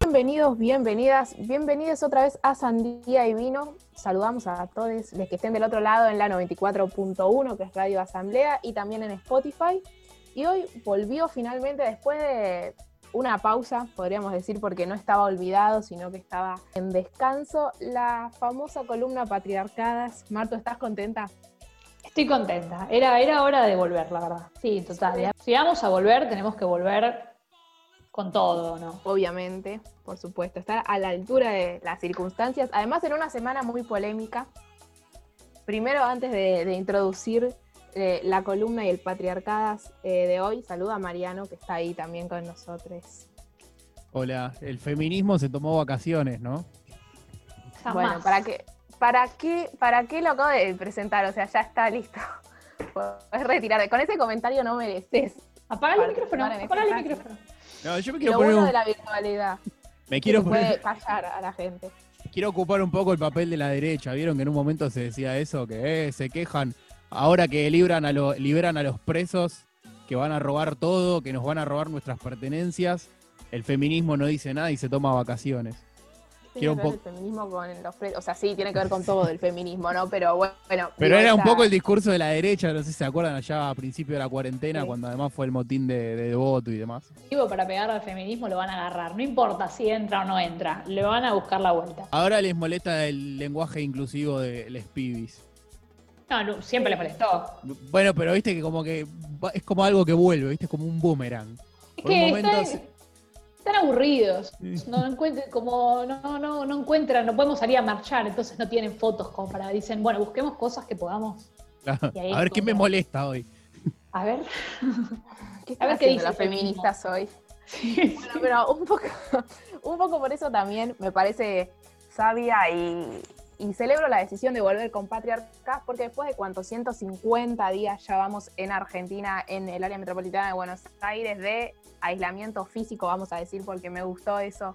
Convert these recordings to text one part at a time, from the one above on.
Bienvenidos, bienvenidas, bienvenidos otra vez a Sandía y Vino. Saludamos a todos los que estén del otro lado en la 94.1, que es Radio Asamblea, y también en Spotify. Y hoy volvió finalmente después de una pausa, podríamos decir, porque no estaba olvidado, sino que estaba en descanso, la famosa columna Patriarcadas. Marto, ¿estás contenta? Estoy contenta. Era, era hora de volver, la verdad. Sí, total. Si vamos a volver, tenemos que volver con todo, ¿no? Obviamente, por supuesto. Estar a la altura de las circunstancias. Además, en una semana muy polémica. Primero, antes de, introducir eh, la columna y el patriarcadas eh, de hoy, saluda a Mariano, que está ahí también con nosotros. Hola, el feminismo se tomó vacaciones, ¿no? Bueno, ¿para qué, para, qué, ¿para qué lo acabo de presentar? O sea, ya está listo. Puedes retirar. Con ese comentario no mereces. Apaga el micrófono. Apaga el micrófono. No, yo me quiero lo bueno de la virtualidad. Me quiero puede callar a la gente. Quiero ocupar un poco el papel de la derecha. ¿Vieron que en un momento se decía eso? Que eh, se quejan ahora que libran a liberan a los presos, que van a robar todo, que nos van a robar nuestras pertenencias. El feminismo no dice nada y se toma vacaciones tiene que ver el feminismo con los O sea, sí, tiene que ver con todo el feminismo, ¿no? Pero bueno. Pero era un poco el discurso de la derecha, no sé si se acuerdan allá a principio de la cuarentena, cuando además fue el motín de, voto y demás. Digo, para pegar al feminismo lo van a agarrar. No importa si entra o no entra, le van a buscar la vuelta. Ahora les molesta el lenguaje inclusivo de les pibis. No, no, siempre les molestó. Bueno, pero viste que como que es como algo que vuelve, viste, como un boomerang. Es que están aburridos, no encuentran, como no, no, no encuentran, no podemos salir a marchar, entonces no tienen fotos como para, dicen, bueno, busquemos cosas que podamos. a ver qué me molesta hoy. A ver. a ver qué dicen las feministas hoy. Bueno, pero un poco, un poco por eso también me parece sabia y, y celebro la decisión de volver con Patriarcas porque después de cuántos 150 días ya vamos en Argentina, en el área metropolitana de Buenos Aires, de aislamiento físico, vamos a decir, porque me gustó eso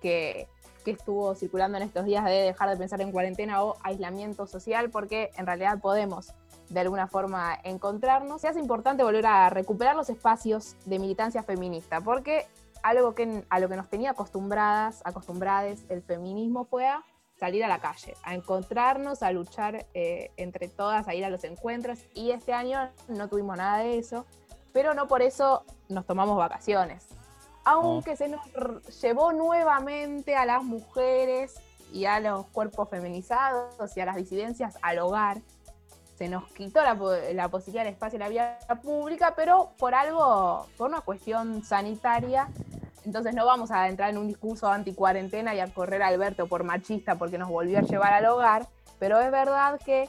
que, estuvo circulando en estos días de dejar de pensar en cuarentena o aislamiento social, porque en realidad podemos de alguna forma encontrarnos. Se hace importante volver a recuperar los espacios de militancia feminista, porque algo que a lo que nos tenía acostumbradas, acostumbradas el feminismo fue a salir a la calle, a encontrarnos, a luchar eh, entre todas, a ir a los encuentros. Y este año no tuvimos nada de eso, pero no por eso nos tomamos vacaciones. Aunque se nos llevó nuevamente a las mujeres y a los cuerpos feminizados y a las disidencias al hogar, se nos quitó la, la posibilidad del espacio en la vía pública, pero por algo, por una cuestión sanitaria, entonces no vamos a entrar en un discurso anti-cuarentena y a correr a Alberto por machista porque nos volvió a llevar al hogar, pero es verdad que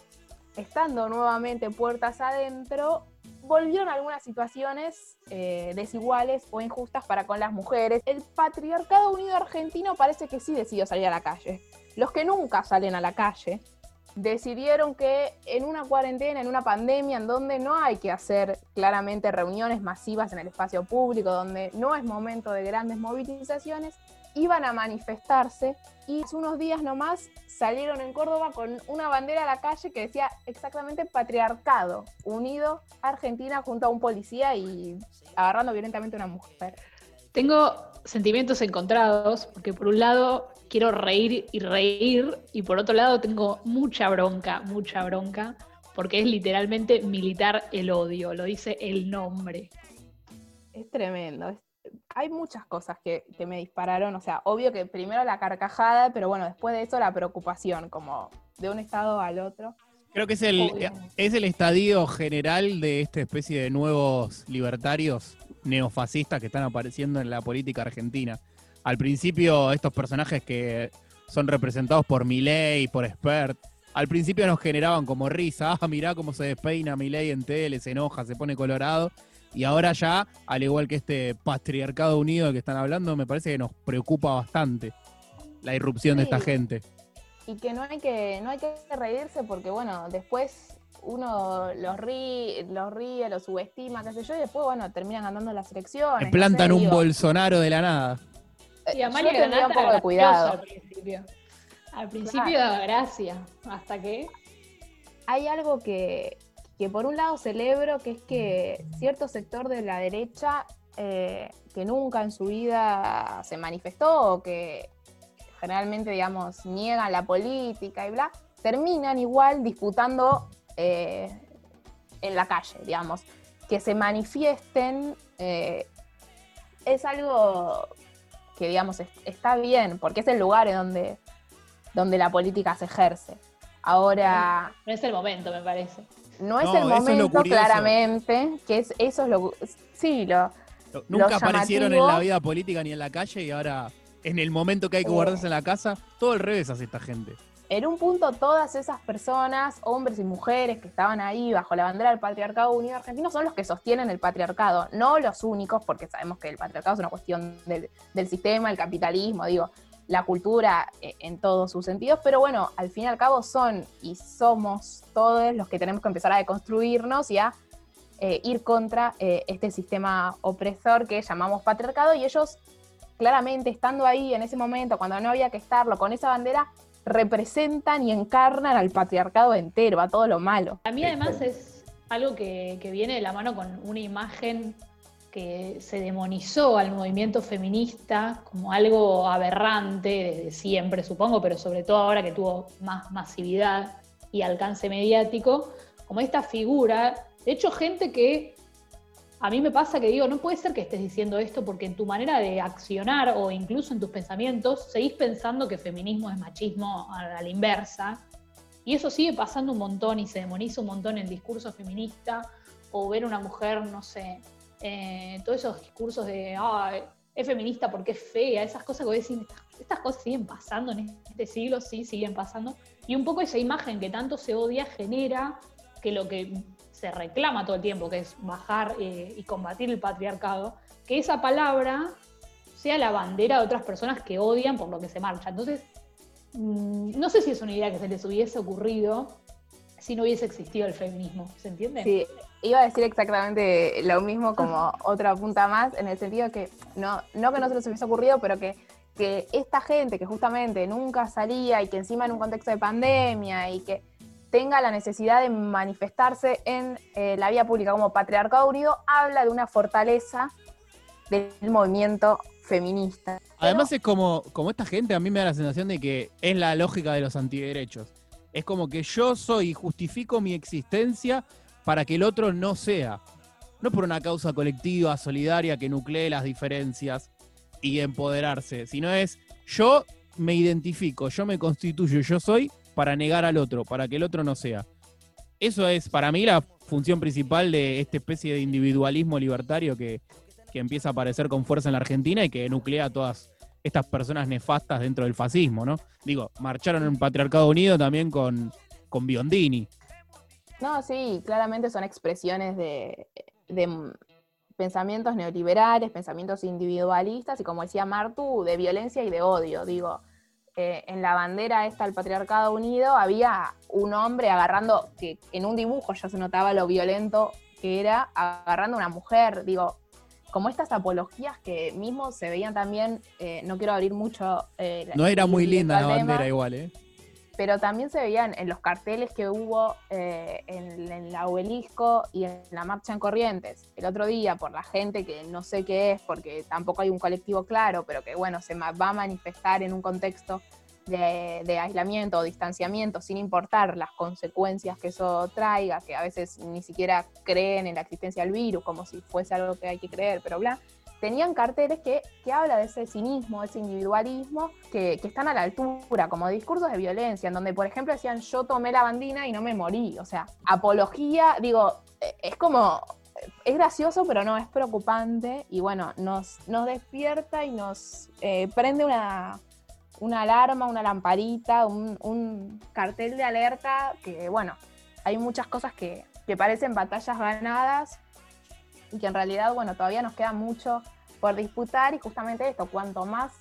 estando nuevamente puertas adentro, volvieron algunas situaciones eh, desiguales o injustas para con las mujeres. El patriarcado unido argentino parece que sí decidió salir a la calle. Los que nunca salen a la calle, decidieron que en una cuarentena, en una pandemia, en donde no hay que hacer claramente reuniones masivas en el espacio público, donde no es momento de grandes movilizaciones, iban a manifestarse y hace unos días nomás salieron en Córdoba con una bandera a la calle que decía exactamente patriarcado, unido Argentina junto a un policía y agarrando violentamente a una mujer. Tengo sentimientos encontrados, porque por un lado quiero reír y reír, y por otro lado tengo mucha bronca, mucha bronca, porque es literalmente militar el odio, lo dice el nombre. Es tremendo. Hay muchas cosas que, me dispararon, o sea, obvio que primero la carcajada, pero bueno, después de eso la preocupación, como de un estado al otro. Creo que es el, es el estadio general de esta especie de nuevos libertarios neofascistas que están apareciendo en la política argentina al principio estos personajes que son representados por Milei, por Spert, al principio nos generaban como risa, ah, mirá cómo se despeina Milei en tele, se enoja, se pone colorado, y ahora ya, al igual que este patriarcado unido del que están hablando, me parece que nos preocupa bastante la irrupción de esta gente. Y que no hay que, no hay que reírse porque, bueno, después uno los ríe, los ríe, los subestima, qué sé yo, y después, bueno, terminan andando las elecciones. Plantan un Bolsonaro de la nada. Y Amalia Granata un poco de cuidado. Al principio. Al principio daba gracia, hasta que... Hay algo que, que por un lado celebro, que es que cierto sector de la derecha eh, que nunca en su vida se manifestó o que generalmente, digamos, niegan la política y bla, terminan igual disputando eh, en la calle, digamos. Que se manifiesten eh, es algo que, digamos, está bien, porque es el lugar en donde, donde la política se ejerce. Ahora... No es el momento, me parece. No es el momento, claramente, que es, eso es lo... Sí, lo... Nunca aparecieron en la vida política ni en la calle y ahora, en el momento que hay que guardarse en la casa, todo al revés hace esta gente en un punto todas esas personas, hombres y mujeres que estaban ahí bajo la bandera del patriarcado unido argentino, son los que sostienen el patriarcado, no los únicos, porque sabemos que el patriarcado es una cuestión del, sistema, el capitalismo, digo, la cultura eh, en todos sus sentidos, pero bueno, al fin y al cabo son y somos todos los que tenemos que empezar a deconstruirnos y a eh, ir contra eh, este sistema opresor que llamamos patriarcado y ellos claramente estando ahí en ese momento, cuando no había que estarlo, con esa bandera, representan y encarnan al patriarcado entero, a todo lo malo. A mí además es algo que, viene de la mano con una imagen que se demonizó al movimiento feminista como algo aberrante desde siempre, supongo, pero sobre todo ahora que tuvo más masividad y alcance mediático, como esta figura, de hecho gente que a mí me pasa que digo, no puede ser que estés diciendo esto porque en tu manera de accionar o incluso en tus pensamientos seguís pensando que feminismo es machismo a la inversa. Y eso sigue pasando un montón y se demoniza un montón el discurso feminista o ver una mujer, no sé, eh, todos esos discursos de, es feminista porque es fea, esas cosas que voy a estas cosas siguen pasando en este siglo, sí, siguen pasando. Y un poco esa imagen que tanto se odia genera que lo que se reclama todo el tiempo, que es bajar eh, y combatir el patriarcado, que esa palabra sea la bandera de otras personas que odian por lo que se marcha. Entonces, mm, no sé si es una idea que se les hubiese ocurrido si no hubiese existido el feminismo, ¿se entiende? Sí, iba a decir exactamente lo mismo como otra punta más, en el sentido que no, no que no se les hubiese ocurrido, pero que, que esta gente que justamente nunca salía y que encima en un contexto de pandemia y que tenga la necesidad de manifestarse en eh, la vía pública como patriarcado unido, habla de una fortaleza del movimiento feminista. Además es como, como esta gente, a mí me da la sensación de que es la lógica de los antiderechos. Es como que yo soy y justifico mi existencia para que el otro no sea. No por una causa colectiva, solidaria, que nuclee las diferencias y empoderarse, sino es yo me identifico, yo me constituyo, yo soy para negar al otro, para que el otro no sea. Eso es para mí la función principal de esta especie de individualismo libertario que, empieza a aparecer con fuerza en la Argentina y que nuclea a todas estas personas nefastas dentro del fascismo, ¿no? Digo, marcharon en Patriarcado Unido también con, con Biondini. No, sí, claramente son expresiones de, de pensamientos neoliberales, pensamientos individualistas y como decía Martu, de violencia y de odio. Digo, eh, en la bandera esta del Patriarcado Unido había un hombre agarrando, que en un dibujo ya se notaba lo violento que era, agarrando a una mujer, digo, como estas apologías que mismo se veían también, eh, no quiero abrir mucho... Eh, no era muy linda la bandera igual, ¿eh? Pero también se veían en los carteles que hubo eh, en, en, la obelisco y en la marcha en Corrientes. El otro día por la gente que no sé qué es, porque tampoco hay un colectivo claro, pero que bueno, se va a manifestar en un contexto de, de, aislamiento o distanciamiento, sin importar las consecuencias que eso traiga, que a veces ni siquiera creen en la existencia del virus, como si fuese algo que hay que creer, pero bla tenían carteles que, que habla de ese cinismo, de ese individualismo, que, que, están a la altura, como discursos de violencia, en donde, por ejemplo, decían yo tomé la bandina y no me morí. O sea, apología, digo, eh, es como, es gracioso, pero no, es preocupante y bueno, nos, nos despierta y nos eh, prende una, una alarma, una lamparita, un, un, cartel de alerta que, bueno, hay muchas cosas que, que parecen batallas ganadas, y que en realidad, bueno, todavía nos queda mucho por disputar y justamente esto, cuanto más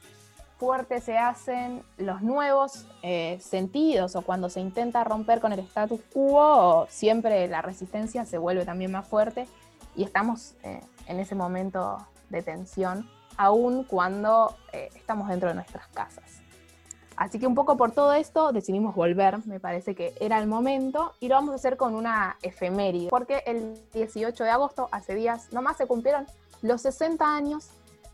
fuertes se hacen los nuevos eh, sentidos o cuando se intenta romper con el status quo, siempre la resistencia se vuelve también más fuerte y estamos eh, en ese momento de tensión, aún cuando eh, estamos dentro de nuestras casas. Así que un poco por todo esto decidimos volver, me parece que era el momento, y lo vamos a hacer con una efeméride, porque el 18 de agosto, hace días nomás, se cumplieron los 60 años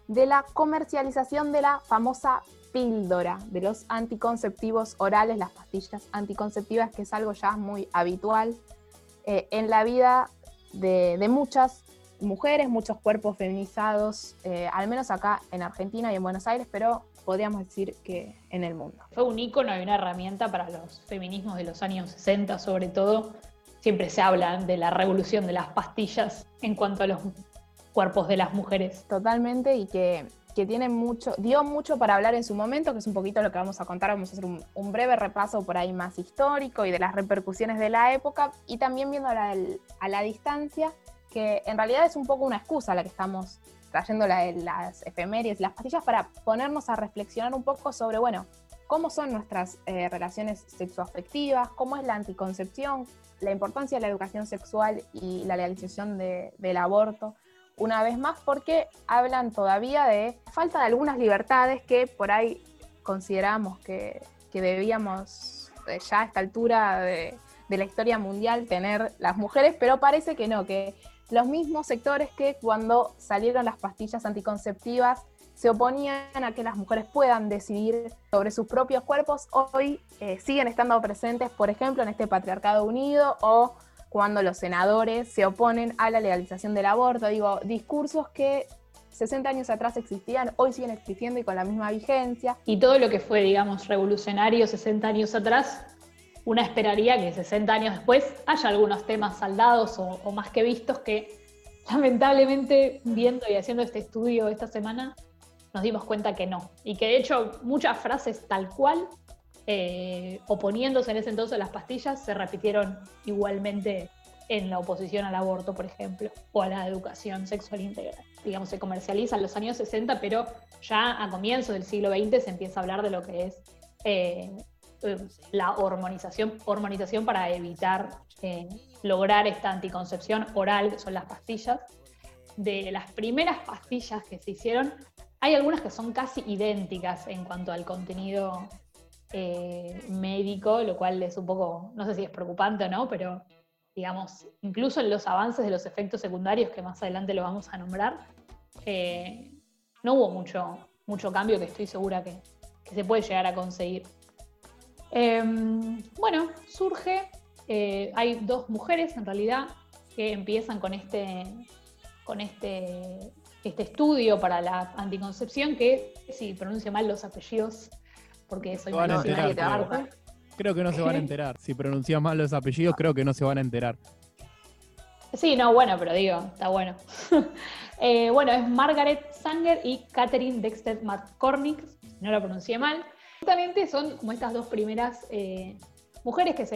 de la comercialización de la famosa píldora, de los anticonceptivos orales, las pastillas anticonceptivas, que es algo ya muy habitual eh, en la vida de, muchas mujeres, muchos cuerpos feminizados, eh, al menos acá en Argentina y en Buenos Aires, pero podríamos decir que en el mundo. Fue un ícono y una herramienta para los feminismos de los años 60, sobre todo. Siempre se habla de la revolución de las pastillas en cuanto a los cuerpos de las mujeres. Totalmente, y que, tiene mucho, dio mucho para hablar en su momento, que es un poquito lo que vamos a contar. Vamos a hacer un, breve repaso por ahí más histórico y de las repercusiones de la época, y también viendo a la distancia, que en realidad es un poco una excusa la que estamos trayendo las efemérides, las pastillas para ponernos a reflexionar un poco sobre, bueno, cómo son nuestras eh, relaciones sexoafectivas, cómo es la anticoncepción, la importancia de la educación sexual y la legalización del aborto. Una vez más, porque hablan todavía de falta de algunas libertades que por ahí consideramos que, debíamos eh, ya a esta altura de, de la historia mundial tener las mujeres, pero parece que no, que los mismos sectores que cuando salieron las pastillas anticonceptivas se oponían a que las mujeres puedan decidir sobre sus propios cuerpos, hoy eh, siguen estando presentes, por ejemplo, en este patriarcado unido o cuando los senadores se oponen a la legalización del aborto. Digo, discursos que 60 años atrás existían, hoy siguen existiendo y con la misma vigencia. Y todo lo que fue, digamos, revolucionario 60 años atrás, una esperaría que 60 años después haya algunos temas saldados o, más que vistos que lamentablemente viendo y haciendo este estudio esta semana nos dimos cuenta que no. Y que de hecho muchas frases tal cual, eh, oponiéndose en ese entonces a las pastillas, se repitieron igualmente en la oposición al aborto, por ejemplo, o a la educación sexual integral. Digamos, se comercializa en los años 60, pero ya a comienzos del siglo XX se empieza a hablar de lo que es eh, la hormonización, hormonización para evitar eh, lograr esta anticoncepción oral, que son las pastillas. De las primeras pastillas que se hicieron, hay algunas que son casi idénticas en cuanto al contenido eh, médico, lo cual es un poco, no sé si es preocupante o no, pero digamos, incluso en los avances de los efectos secundarios, que más adelante lo vamos a nombrar, no hubo mucho, mucho cambio que estoy segura que se puede llegar a conseguir. Em, bueno, surge, eh, hay dos mujeres en realidad que empiezan con este, con este, este estudio para la anticoncepción, que si pronuncio mal los apellidos, porque soy van creo. creo que no se van a enterar. Si pronuncias mal los apellidos, creo que no se van a enterar. Sí, no, bueno, pero digo, está bueno. Eh, bueno, es Margaret Sanger y Catherine Dexter McCormick, no lo pronuncié mal. Justamente son como estas dos primeras eh, mujeres que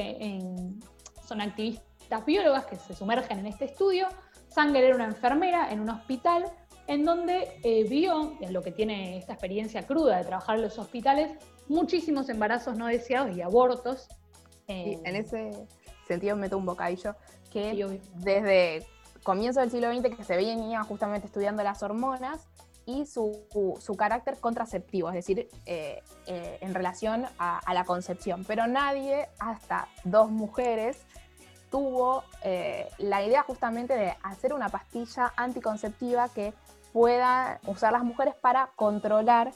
son activistas biólogas que se sumergen en este estudio. Sanger era una enfermera en un hospital en donde eh, vio, es lo que tiene esta experiencia cruda de trabajar en los hospitales, muchísimos embarazos no deseados y abortos. Eh, en ese sentido meto un bocadillo que desde comienzo del siglo XX que se venía justamente estudiando las hormonas, y su, carácter contraceptivo, es decir, eh, eh, en relación a, la concepción. Pero nadie, hasta dos mujeres, tuvo eh, la idea justamente de hacer una pastilla anticonceptiva que pueda usar las mujeres para controlar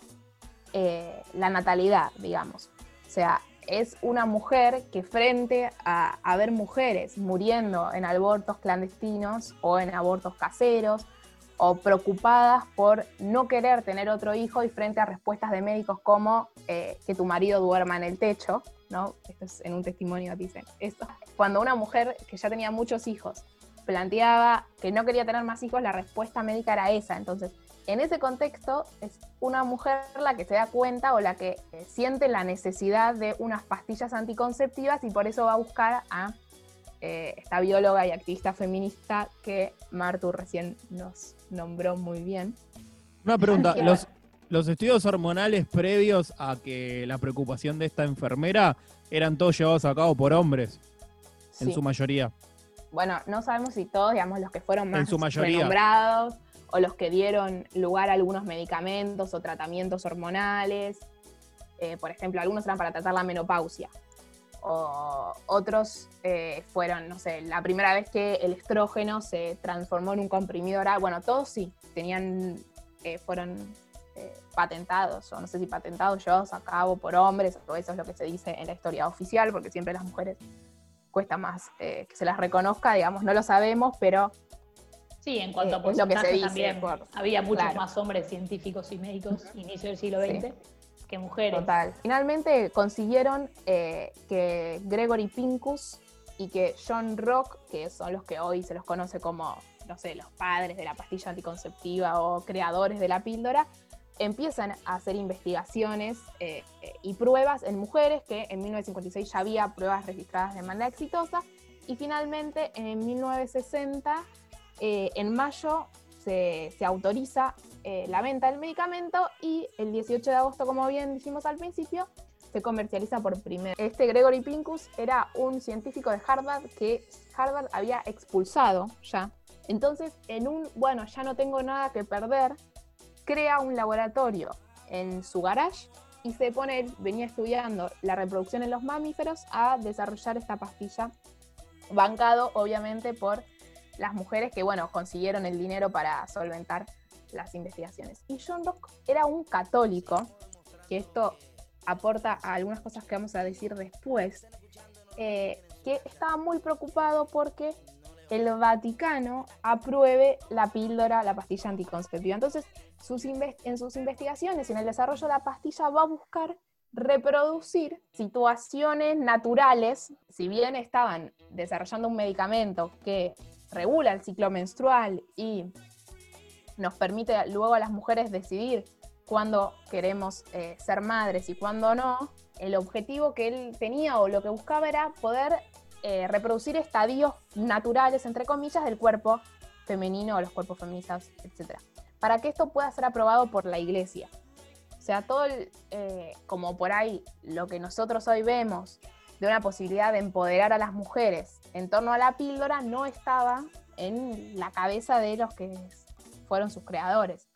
la natalidad, digamos. O sea, es una mujer que frente a, a ver mujeres muriendo en abortos clandestinos o en abortos caseros, o preocupadas por no querer tener otro hijo y frente a respuestas de médicos como eh, que tu marido duerma en el techo, ¿no? Esto es en un testimonio dicen esto. Cuando una mujer que ya tenía muchos hijos planteaba que no quería tener más hijos, la respuesta médica era esa. Entonces, en ese contexto es una mujer la que se da cuenta o la que eh, siente la necesidad de unas pastillas anticonceptivas y por eso va a buscar a eh, esta bióloga y activista feminista que Martu recién nos nombró muy bien. Una pregunta, los, los estudios hormonales previos a que la preocupación de esta enfermera eran todos llevados a cabo por hombres, en su mayoría. Bueno, no sabemos si todos, digamos, los que fueron más renombrados o los que dieron lugar a algunos medicamentos o tratamientos hormonales. eh, por ejemplo, algunos eran para tratar la menopausia, o otros eh, fueron, no sé, la primera vez que el estrógeno se transformó en un comprimido oral. Bueno, todos sí, tenían, eh, fueron eh, patentados, o no sé si patentados, llevados a cabo por hombres, o eso es lo que se dice en la historia oficial, porque siempre las mujeres cuesta más que se las reconozca, digamos, no lo sabemos, pero... Sí, en cuanto a lo que se dice, también, había muchos más hombres científicos y médicos inicio del siglo XX mujeres. Total. Finalmente consiguieron eh, que Gregory Pincus y que John Rock, que son los que hoy se los conoce como, no sé, los padres de la pastilla anticonceptiva o creadores de la píldora, empiezan a hacer investigaciones eh, y pruebas en mujeres, que en 1956 ya había pruebas registradas de manera exitosa, y finalmente en 1960, eh, en mayo, se, autoriza eh, la venta del medicamento y el 18 de agosto, como bien dijimos al principio, se comercializa por primera vez. Este Gregory Pincus era un científico de Harvard que Harvard había expulsado ya. Entonces, en un, bueno, ya no tengo nada que perder, crea un laboratorio en su garage y se pone, venía estudiando la reproducción en los mamíferos, a desarrollar esta pastilla, bancado obviamente por las mujeres que, bueno, consiguieron el dinero para solventar las investigaciones. Y John Locke era un católico, que esto aporta a algunas cosas que vamos a decir después, eh, que estaba muy preocupado porque el Vaticano apruebe la píldora, la pastilla anticonceptiva. Entonces, sus en sus investigaciones, en el desarrollo de la pastilla, va a buscar reproducir situaciones naturales, si bien estaban desarrollando un medicamento que regula el ciclo menstrual y nos permite luego a las mujeres decidir cuándo queremos eh, ser madres y cuándo no, el objetivo que él tenía o lo que buscaba era poder eh, reproducir estadios naturales, entre comillas, del cuerpo femenino o los cuerpos feministas, etc. Para que esto pueda ser aprobado por la iglesia. O sea, todo eh, como por ahí lo que nosotros hoy vemos de una posibilidad de empoderar a las mujeres en torno a la píldora no estaba en la cabeza de los que fueron sus creadores.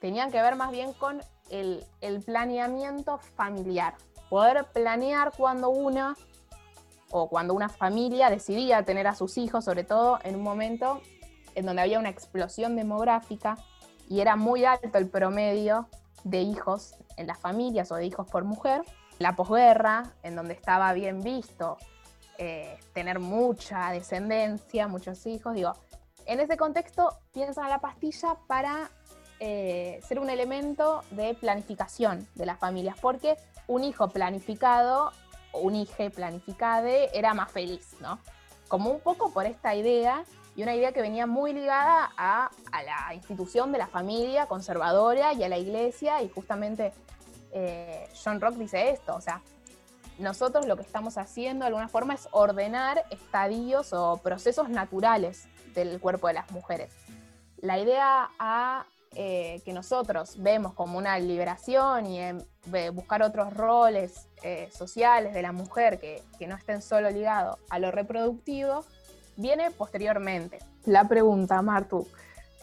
Tenían que ver más bien con el, planeamiento familiar. Poder planear cuando una o cuando una familia decidía tener a sus hijos, sobre todo en un momento en donde había una explosión demográfica y era muy alto el promedio de hijos en las familias o de hijos por mujer. La posguerra, en donde estaba bien visto eh, tener mucha descendencia, muchos hijos, digo, en ese contexto piensan a la pastilla para eh, ser un elemento de planificación de las familias, porque un hijo planificado un hijo planificade era más feliz, ¿no? Como un poco por esta idea y una idea que venía muy ligada a, la institución de la familia conservadora y a la iglesia, y justamente eh, John Rock dice esto, o sea, nosotros lo que estamos haciendo de alguna forma es ordenar estadios o procesos naturales del cuerpo de las mujeres. La idea a eh, que nosotros vemos como una liberación y buscar otros roles eh, sociales de la mujer que, no estén solo ligados a lo reproductivo, viene posteriormente. La pregunta, Martu,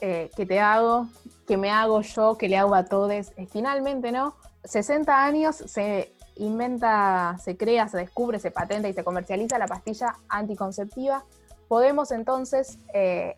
eh, que te hago, que me hago yo, que le hago a todos, finalmente, ¿no? 60 años se inventa, se crea, se descubre, se patenta y se comercializa la pastilla anticonceptiva podemos entonces eh,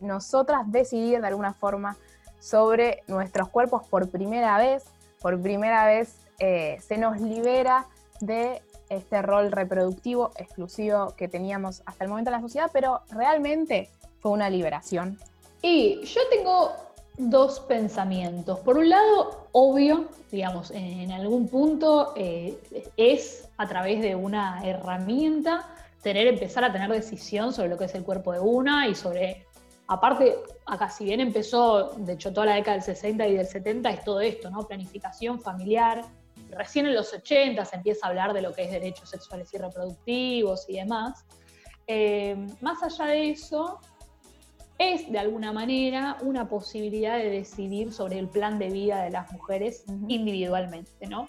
nosotras decidir de alguna forma sobre nuestros cuerpos por primera vez, por primera vez eh, se nos libera de este rol reproductivo exclusivo que teníamos hasta el momento en la sociedad, pero realmente fue una liberación. Y yo tengo dos pensamientos. Por un lado, obvio, digamos, en algún punto eh, es a través de una herramienta tener, empezar a tener decisión sobre lo que es el cuerpo de una y sobre, aparte, acá si bien empezó, de hecho toda la década del 60 y del 70 es todo esto, ¿no? Planificación familiar. Recién en los 80 se empieza a hablar de lo que es derechos sexuales y reproductivos y demás. Eh, más allá de eso, es de alguna manera una posibilidad de decidir sobre el plan de vida de las mujeres individualmente, ¿no?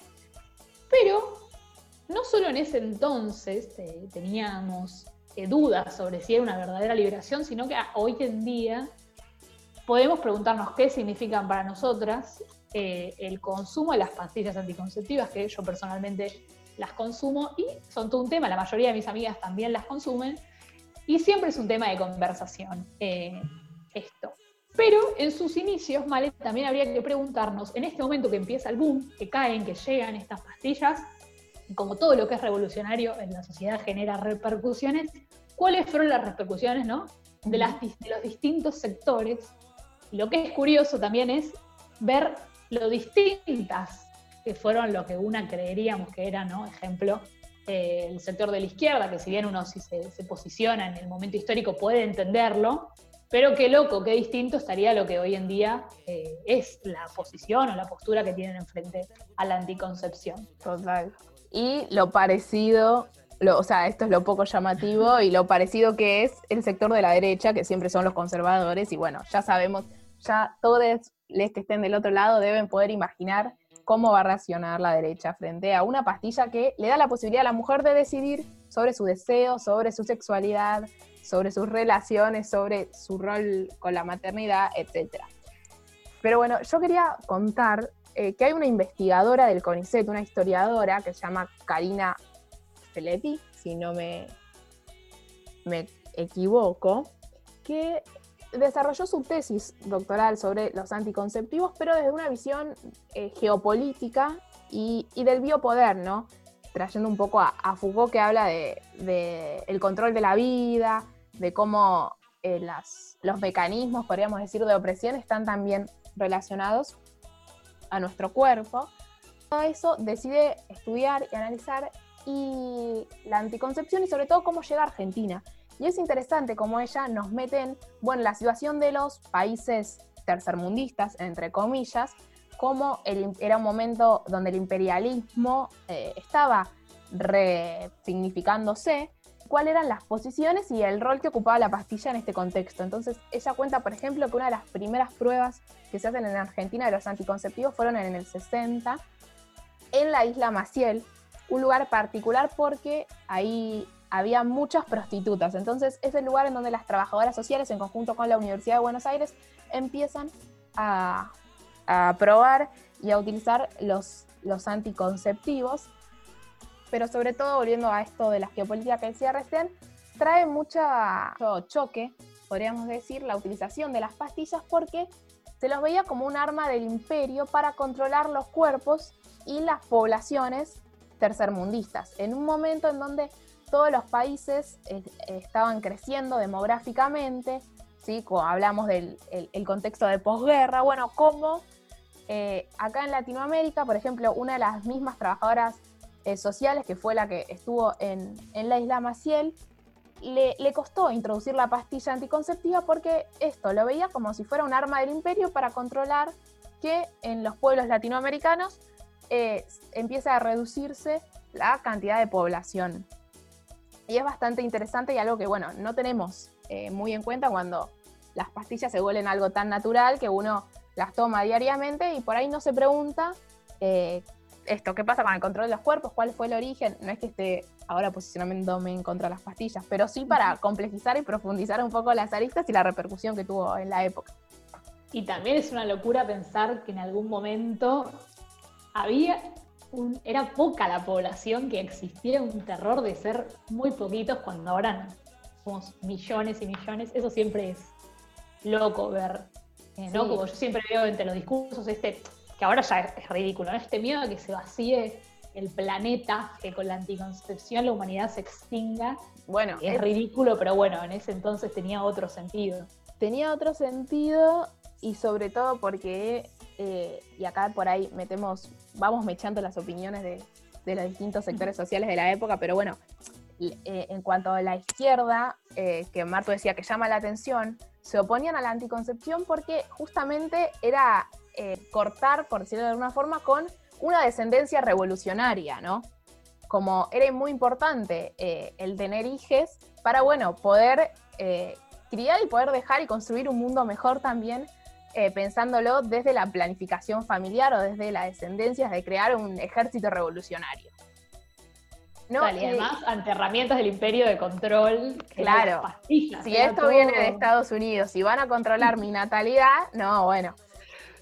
Pero no solo en ese entonces eh, teníamos eh, dudas sobre si era una verdadera liberación, sino que hoy en día podemos preguntarnos qué significan para nosotras eh, el consumo de las pastillas anticonceptivas, que yo personalmente las consumo y son todo un tema, la mayoría de mis amigas también las consumen, y siempre es un tema de conversación eh, esto. Pero en sus inicios, Male, también habría que preguntarnos, en este momento que empieza el boom, que caen, que llegan estas pastillas, como todo lo que es revolucionario en la sociedad genera repercusiones, ¿cuáles fueron las repercusiones ¿no? de, de los distintos sectores? lo que es curioso también es ver lo distintas que fueron lo que una creeríamos que era, ¿no? Ejemplo, eh, el sector de la izquierda, que si bien uno si se, posiciona en el momento histórico puede entenderlo, pero qué loco, qué distinto estaría lo que hoy en día eh, es la posición o la postura que tienen enfrente a la anticoncepción. Total. Y lo parecido, o sea, esto es lo poco llamativo y lo parecido que es el sector de la derecha, que siempre son los conservadores, y bueno, ya sabemos, ya todos los que estén del otro lado deben poder imaginar cómo va a reaccionar la derecha frente a una pastilla que le da la posibilidad a la mujer de decidir sobre su deseo, sobre su sexualidad, sobre sus relaciones, sobre su rol con la maternidad, etc. Pero bueno, yo quería contar eh, que hay una investigadora del CONICET, una historiadora que se llama Karina Feletti, si no me, me equivoco, que desarrolló su tesis doctoral sobre los anticonceptivos, pero desde una visión eh, geopolítica y, del biopoder, ¿no? Trayendo un poco a, Foucault que habla de, el control de la vida, de cómo eh, los mecanismos, podríamos decir, de opresión están también relacionados a nuestro cuerpo. Todo eso decide estudiar y analizar y la anticoncepción y sobre todo cómo llega a Argentina. Y es interesante cómo ella nos mete en, bueno, la situación de los países tercermundistas, entre comillas, cómo era un momento donde el imperialismo eh, estaba resignificándose, cuáles eran las posiciones y el rol que ocupaba la pastilla en este contexto. Entonces, ella cuenta, por ejemplo, que una de las primeras pruebas que se hacen en Argentina de los anticonceptivos fueron en el 60, en la isla Maciel, un lugar particular porque ahí había muchas prostitutas. Entonces es el lugar en donde las trabajadoras sociales, en conjunto con la Universidad de Buenos Aires, empiezan a, probar y a utilizar los, anticonceptivos. Pero sobre todo, volviendo a esto de la geopolítica que decía recién, trae mucho choque, podríamos decir, la utilización de las pastillas porque se los veía como un arma del imperio para controlar los cuerpos y las poblaciones tercermundistas, en un momento en donde todos los países eh, estaban creciendo demográficamente, ¿sí? hablamos del contexto de posguerra, bueno, como eh, acá en Latinoamérica, por ejemplo, una de las mismas trabajadoras eh, sociales, que fue la que estuvo en, la isla Maciel, le, le, costó introducir la pastilla anticonceptiva porque esto lo veía como si fuera un arma del imperio para controlar que en los pueblos latinoamericanos empieza a reducirse la cantidad de población. Y es bastante interesante y algo que, bueno, no tenemos eh, muy en cuenta cuando las pastillas se vuelven algo tan natural que uno las toma diariamente y por ahí no se pregunta eh, esto, ¿qué pasa con el control de los cuerpos? ¿Cuál fue el origen? No es que esté ahora posicionándome en contra de las pastillas, pero sí para complejizar y profundizar un poco las aristas y la repercusión que tuvo en la época. Y también es una locura pensar que en algún momento había era poca la población que existía un terror de ser muy poquitos cuando ahora somos millones y millones. Eso siempre es loco ver, eh, ¿no? Como yo siempre veo entre los discursos este, que ahora ya es, ridículo, Este miedo a que se vacíe el planeta, que con la anticoncepción la humanidad se extinga. Bueno, es, es ridículo, pero bueno, en ese entonces tenía otro sentido. Tenía otro sentido y sobre todo porque eh, y acá por ahí metemos, vamos mechando las opiniones de, los distintos sectores sociales de la época, pero bueno, eh, en cuanto a la izquierda, eh, que Marto decía que llama la atención, se oponían a la anticoncepción porque justamente era cortar, por decirlo de alguna forma, con una descendencia revolucionaria, ¿no? Como era muy importante el tener hijes para, bueno, poder criar y poder dejar y construir un mundo mejor también eh, pensándolo desde la planificación familiar o desde la descendencia de crear un ejército revolucionario. ¿No? y además ante herramientas del imperio de control. Claro. si esto viene de Estados Unidos y van a controlar mi natalidad, no, bueno.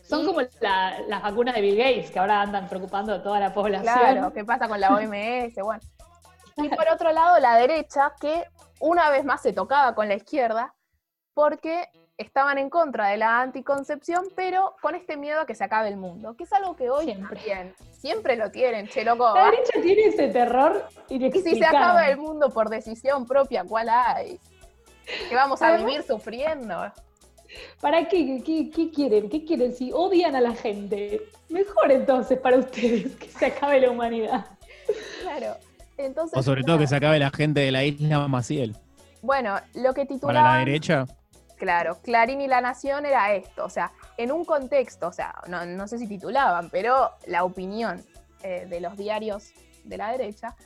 Son como las vacunas de Bill Gates, que ahora andan preocupando a toda la población. Claro, ¿qué pasa con la OMS? Bueno. Y por otro lado, la derecha, que una vez más se tocaba con la izquierda, porque estaban en contra de la anticoncepción, pero con este miedo a que se acabe el mundo, que es algo que hoy siempre, también, siempre lo tienen, che loco. La derecha tiene ese terror Y si se acaba el mundo por decisión propia, ¿cuál hay? Que vamos a vivir sufriendo. ¿Para qué? ¿Qué, quieren? ¿Qué quieren? Si odian a la gente, mejor entonces para ustedes que se acabe la humanidad. Claro. Entonces, o sobre todo que se acabe la gente de la isla Maciel. Bueno, lo que titulaba... Para la derecha. Claro, Clarín y La Nación era esto, o sea, en un contexto, o sea, no, sé si titulaban, pero la opinión eh, de los diarios de la derecha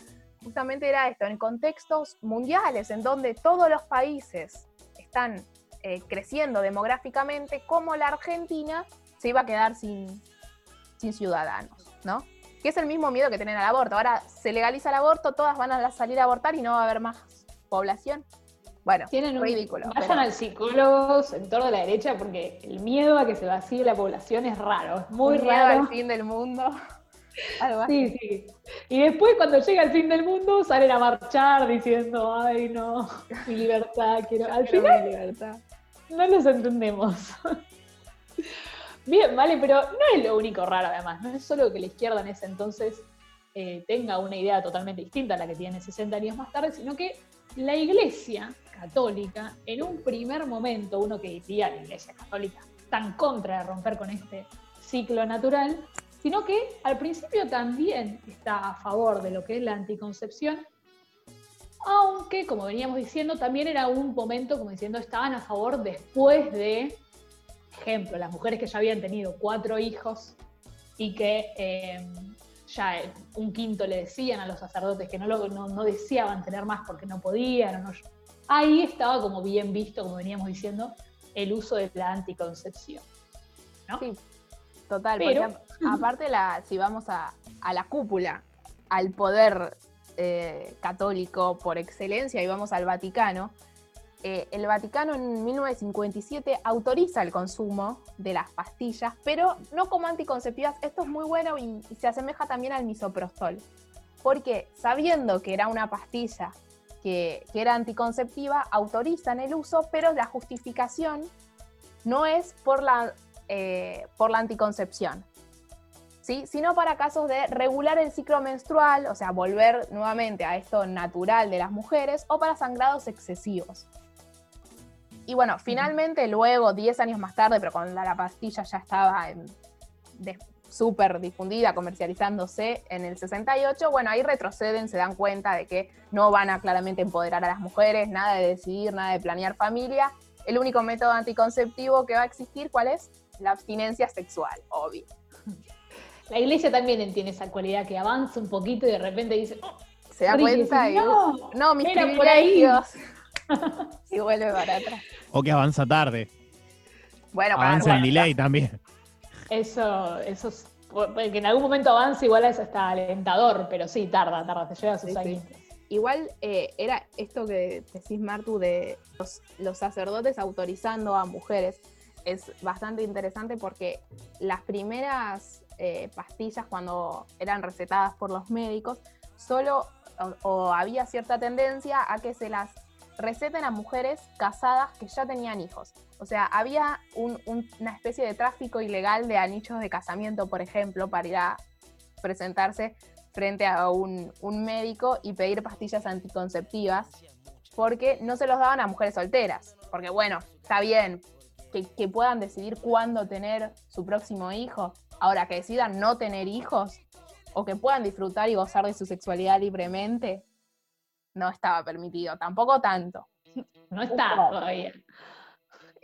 justamente era esto, en contextos mundiales, en donde todos los países están eh, creciendo demográficamente, como la Argentina se iba a quedar sin, sin ciudadanos, ¿no? Que es el mismo miedo que tienen al aborto. Ahora se legaliza el aborto, todas van a salir a abortar y no va a haber más población. Bueno, Tienen un, ridículo. Vayan al psicólogo, sector de la derecha, porque el miedo a que se vacíe la población es raro, es muy raro. el fin del mundo. sí, sí. Y después cuando llega el fin del mundo salen a marchar diciendo, ay no, mi libertad, quiero. Al final, libertad. no los entendemos. Bien, vale, pero no es lo único raro además, no es solo que la izquierda en ese entonces eh, tenga una idea totalmente distinta a la que tiene 60 años más tarde, sino que la iglesia católica, en un primer momento, uno que diría la iglesia católica en contra de romper con este ciclo natural, sino que al principio también está a favor de lo que es la anticoncepción, aunque, como veníamos diciendo, también era un momento, como diciendo, estaban a favor después de, ejemplo, las mujeres que ya habían tenido cuatro hijos y que eh, ya un quinto le decían a los sacerdotes que no, lo, no, deseaban tener más porque no podían o no. Ahí estaba como bien visto, como veníamos diciendo, el uso de la anticoncepción. Sí, total. Pero, aparte, la, si vamos a, la cúpula, al poder eh, católico por excelencia y vamos al Vaticano, eh, el Vaticano en 1957 autoriza el consumo de las pastillas, pero no como anticonceptivas. Esto es muy bueno y, se asemeja también al misoprostol, porque sabiendo que era una pastilla que, era anticonceptiva, autorizan el uso, pero la justificación no es por la, eh, por la anticoncepción, ¿sí? sino para casos de regular el ciclo menstrual, o sea, volver nuevamente a esto natural de las mujeres, o para sangrados excesivos. Y bueno, finalmente luego, 10 años más tarde, pero cuando la, pastilla ya estaba súper difundida, comercializándose en el 68, bueno, ahí retroceden, se dan cuenta de que no van a claramente empoderar a las mujeres, nada de decidir, nada de planear familia. El único método anticonceptivo que va a existir, ¿cuál es? La abstinencia sexual, obvio. La iglesia también tiene esa cualidad que avanza un poquito y de repente dice, oh, se da cuenta y, no, no, mis privilegios. y vuelve para atrás. O que avanza tarde. Bueno, avanza en delay también. Eso, eso es, que en algún momento avance igual es hasta alentador, pero sí, tarda, tarda, se lleva sus años. Igual eh, era esto que decís, Martu, de los, sacerdotes autorizando a mujeres. Es bastante interesante porque las primeras eh, pastillas, cuando eran recetadas por los médicos, solo o había cierta tendencia a que se las receten a mujeres casadas que ya tenían hijos. O sea, había una especie de tráfico ilegal de anillos de casamiento, por ejemplo, para ir a presentarse frente a un, médico y pedir pastillas anticonceptivas, porque no se los daban a mujeres solteras. Porque bueno, está bien que, que puedan decidir cuándo tener su próximo hijo. Ahora, que decidan no tener hijos o que puedan disfrutar y gozar de su sexualidad libremente, no estaba permitido, tampoco tanto. No está todavía.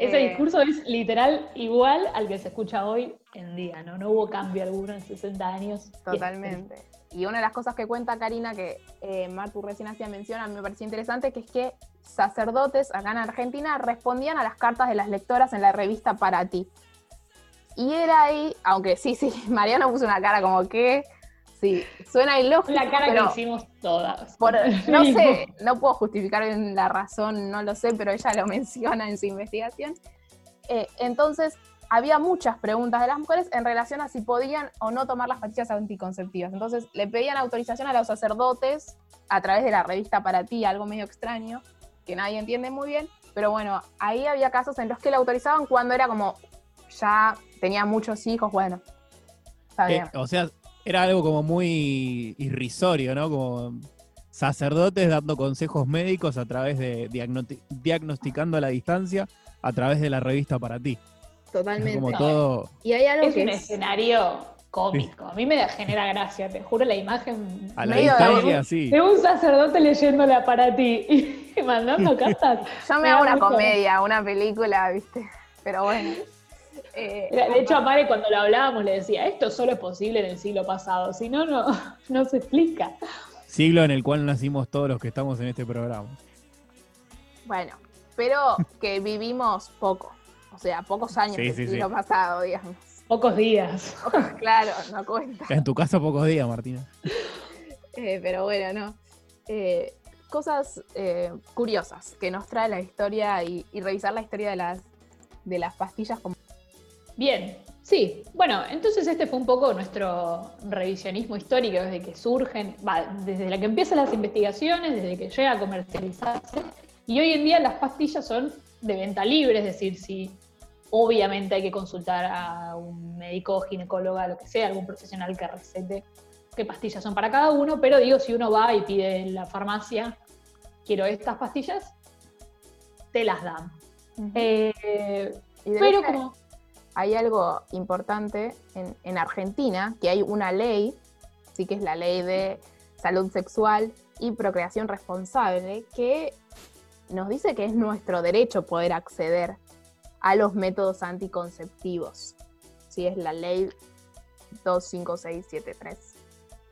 Ese eh, discurso es literal igual al que se escucha hoy en día, ¿no? No hubo cambio alguno en 60 años. Totalmente. Y una de las cosas que cuenta Karina, que eh, Martu recién hacía mención, a mí me pareció interesante, que es que sacerdotes acá en Argentina respondían a las cartas de las lectoras en la revista Para Ti. Y era ahí, aunque sí, sí, Mariano puso una cara como que Sí, suena ilógico. La cara que hicimos todas. no sé, no puedo justificar la razón, no lo sé, pero ella lo menciona en su investigación. Eh, entonces, había muchas preguntas de las mujeres en relación a si podían o no tomar las pastillas anticonceptivas. Entonces le pedían autorización a los sacerdotes a través de la revista Para Ti, algo medio extraño, que nadie entiende muy bien, pero bueno, ahí había casos en los que le autorizaban cuando era como ya tenía muchos hijos, bueno, está bien. o sea, era algo como muy irrisorio, ¿no? Como sacerdotes dando consejos médicos a través de diagnosticando a la distancia a través de la revista para ti. Totalmente. Como todo... Y hay algo es un escenario cómico. A mí me genera gracia, te juro la imagen. A la distancia, sí. De un sacerdote leyéndola para ti y mandando cartas. Yo me, hago una comedia, una película, ¿viste? Pero bueno. Eh, de hecho, a Mare cuando lo hablábamos le decía, esto solo es posible en el siglo pasado, si no, no, no se explica. Siglo en el cual nacimos todos los que estamos en este programa. Bueno, pero que vivimos poco, o sea, pocos años en el siglo pasado, digamos. Pocos días. claro, no cuenta. En tu caso, pocos días, Martina. Eh, pero bueno, no. Eh, cosas eh, curiosas que nos trae la historia y, revisar la historia de las, de las pastillas. Como... Bien, sí. Bueno, entonces este fue un poco nuestro revisionismo histórico desde que surgen, desde la que empiezan las investigaciones, desde que llega a comercializarse. Y hoy en día las pastillas son de venta libre, es decir, si Obviamente hay que consultar a un médico, ginecóloga, lo que sea, algún profesional que recete qué pastillas son para cada uno, pero digo, si uno va y pide en la farmacia, quiero estas pastillas, te las dan. Eh, pero como... Hay algo importante en, en, Argentina, que hay una ley, sí que es la ley de salud sexual y procreación responsable, que nos dice que es nuestro derecho poder acceder a los métodos anticonceptivos. Si es la ley 25673.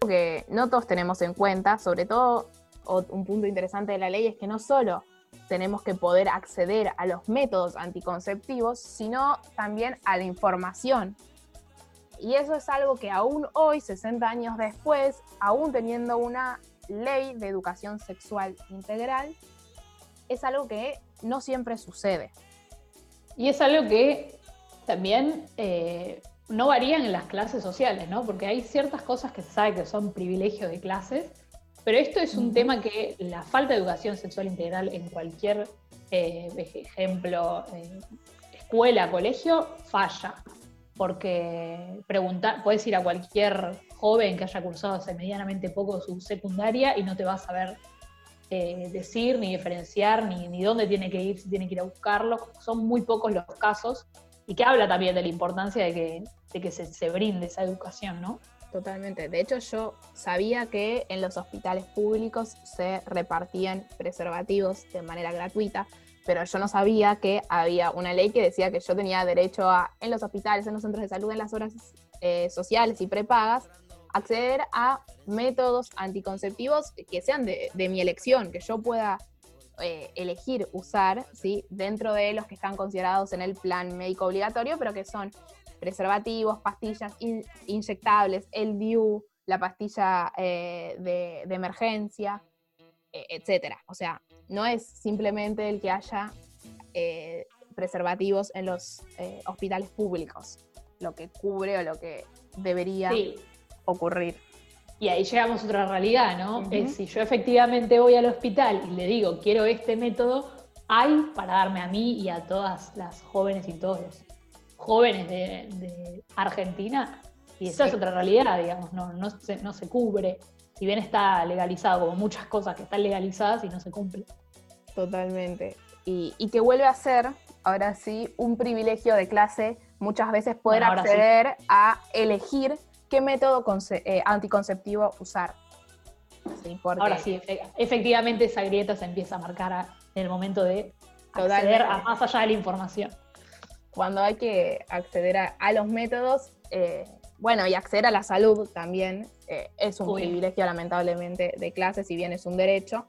Que no todos tenemos en cuenta, sobre todo un punto interesante de la ley es que no solo tenemos que poder acceder a los métodos anticonceptivos, sino también a la información. Y eso es algo que aún hoy, 60 años después, aún teniendo una ley de educación sexual integral, es algo que no siempre sucede. Y es algo que también eh, no varían en las clases sociales, ¿no? Porque hay ciertas cosas que se sabe que son privilegios de clases, pero esto es un tema que la falta de educación sexual integral en cualquier eh, ejemplo, eh, escuela, colegio, falla. Porque preguntar, puedes ir a cualquier joven que haya cursado hace medianamente poco su secundaria y no te vas a ver eh, decir, ni diferenciar, ni, ni dónde tiene que ir, si tiene que ir a buscarlo. Son muy pocos los casos y que habla también de la importancia de que, de que se, se, brinde esa educación, ¿no? Totalmente. De hecho, yo sabía que en los hospitales públicos se repartían preservativos de manera gratuita, pero yo no sabía que había una ley que decía que yo tenía derecho a, en los hospitales, en los centros de salud, en las horas eh, sociales y prepagas, acceder a métodos anticonceptivos que sean de, mi elección, que yo pueda eh, elegir usar, ¿sí? dentro de los que están considerados en el plan médico obligatorio, pero que son preservativos, pastillas inyectables, el DIU, la pastilla eh, de, emergencia, e, etcétera. O sea, no es simplemente el que haya eh, preservativos en los hospitales públicos, lo que cubre o lo que debería ocurrir. Y ahí llegamos a otra realidad, ¿no? Es si yo efectivamente voy al hospital y le digo, quiero este método, hay para darme a mí y a todas las jóvenes y todos los jóvenes de, Argentina. Y esa es otra realidad, digamos, no, no, se, no se cubre. Si bien está legalizado, como muchas cosas que están legalizadas y no se cumple. Totalmente. Y, y que vuelve a ser, ahora sí, un privilegio de clase muchas veces poder acceder a elegir qué método eh, anticonceptivo usar. Ahora sí, efectivamente esa grieta se empieza a marcar en el momento de acceder a más allá de la información. Cuando hay que acceder a, los métodos, eh, bueno, y acceder a la salud también eh, es un privilegio lamentablemente de clase, si bien es un derecho.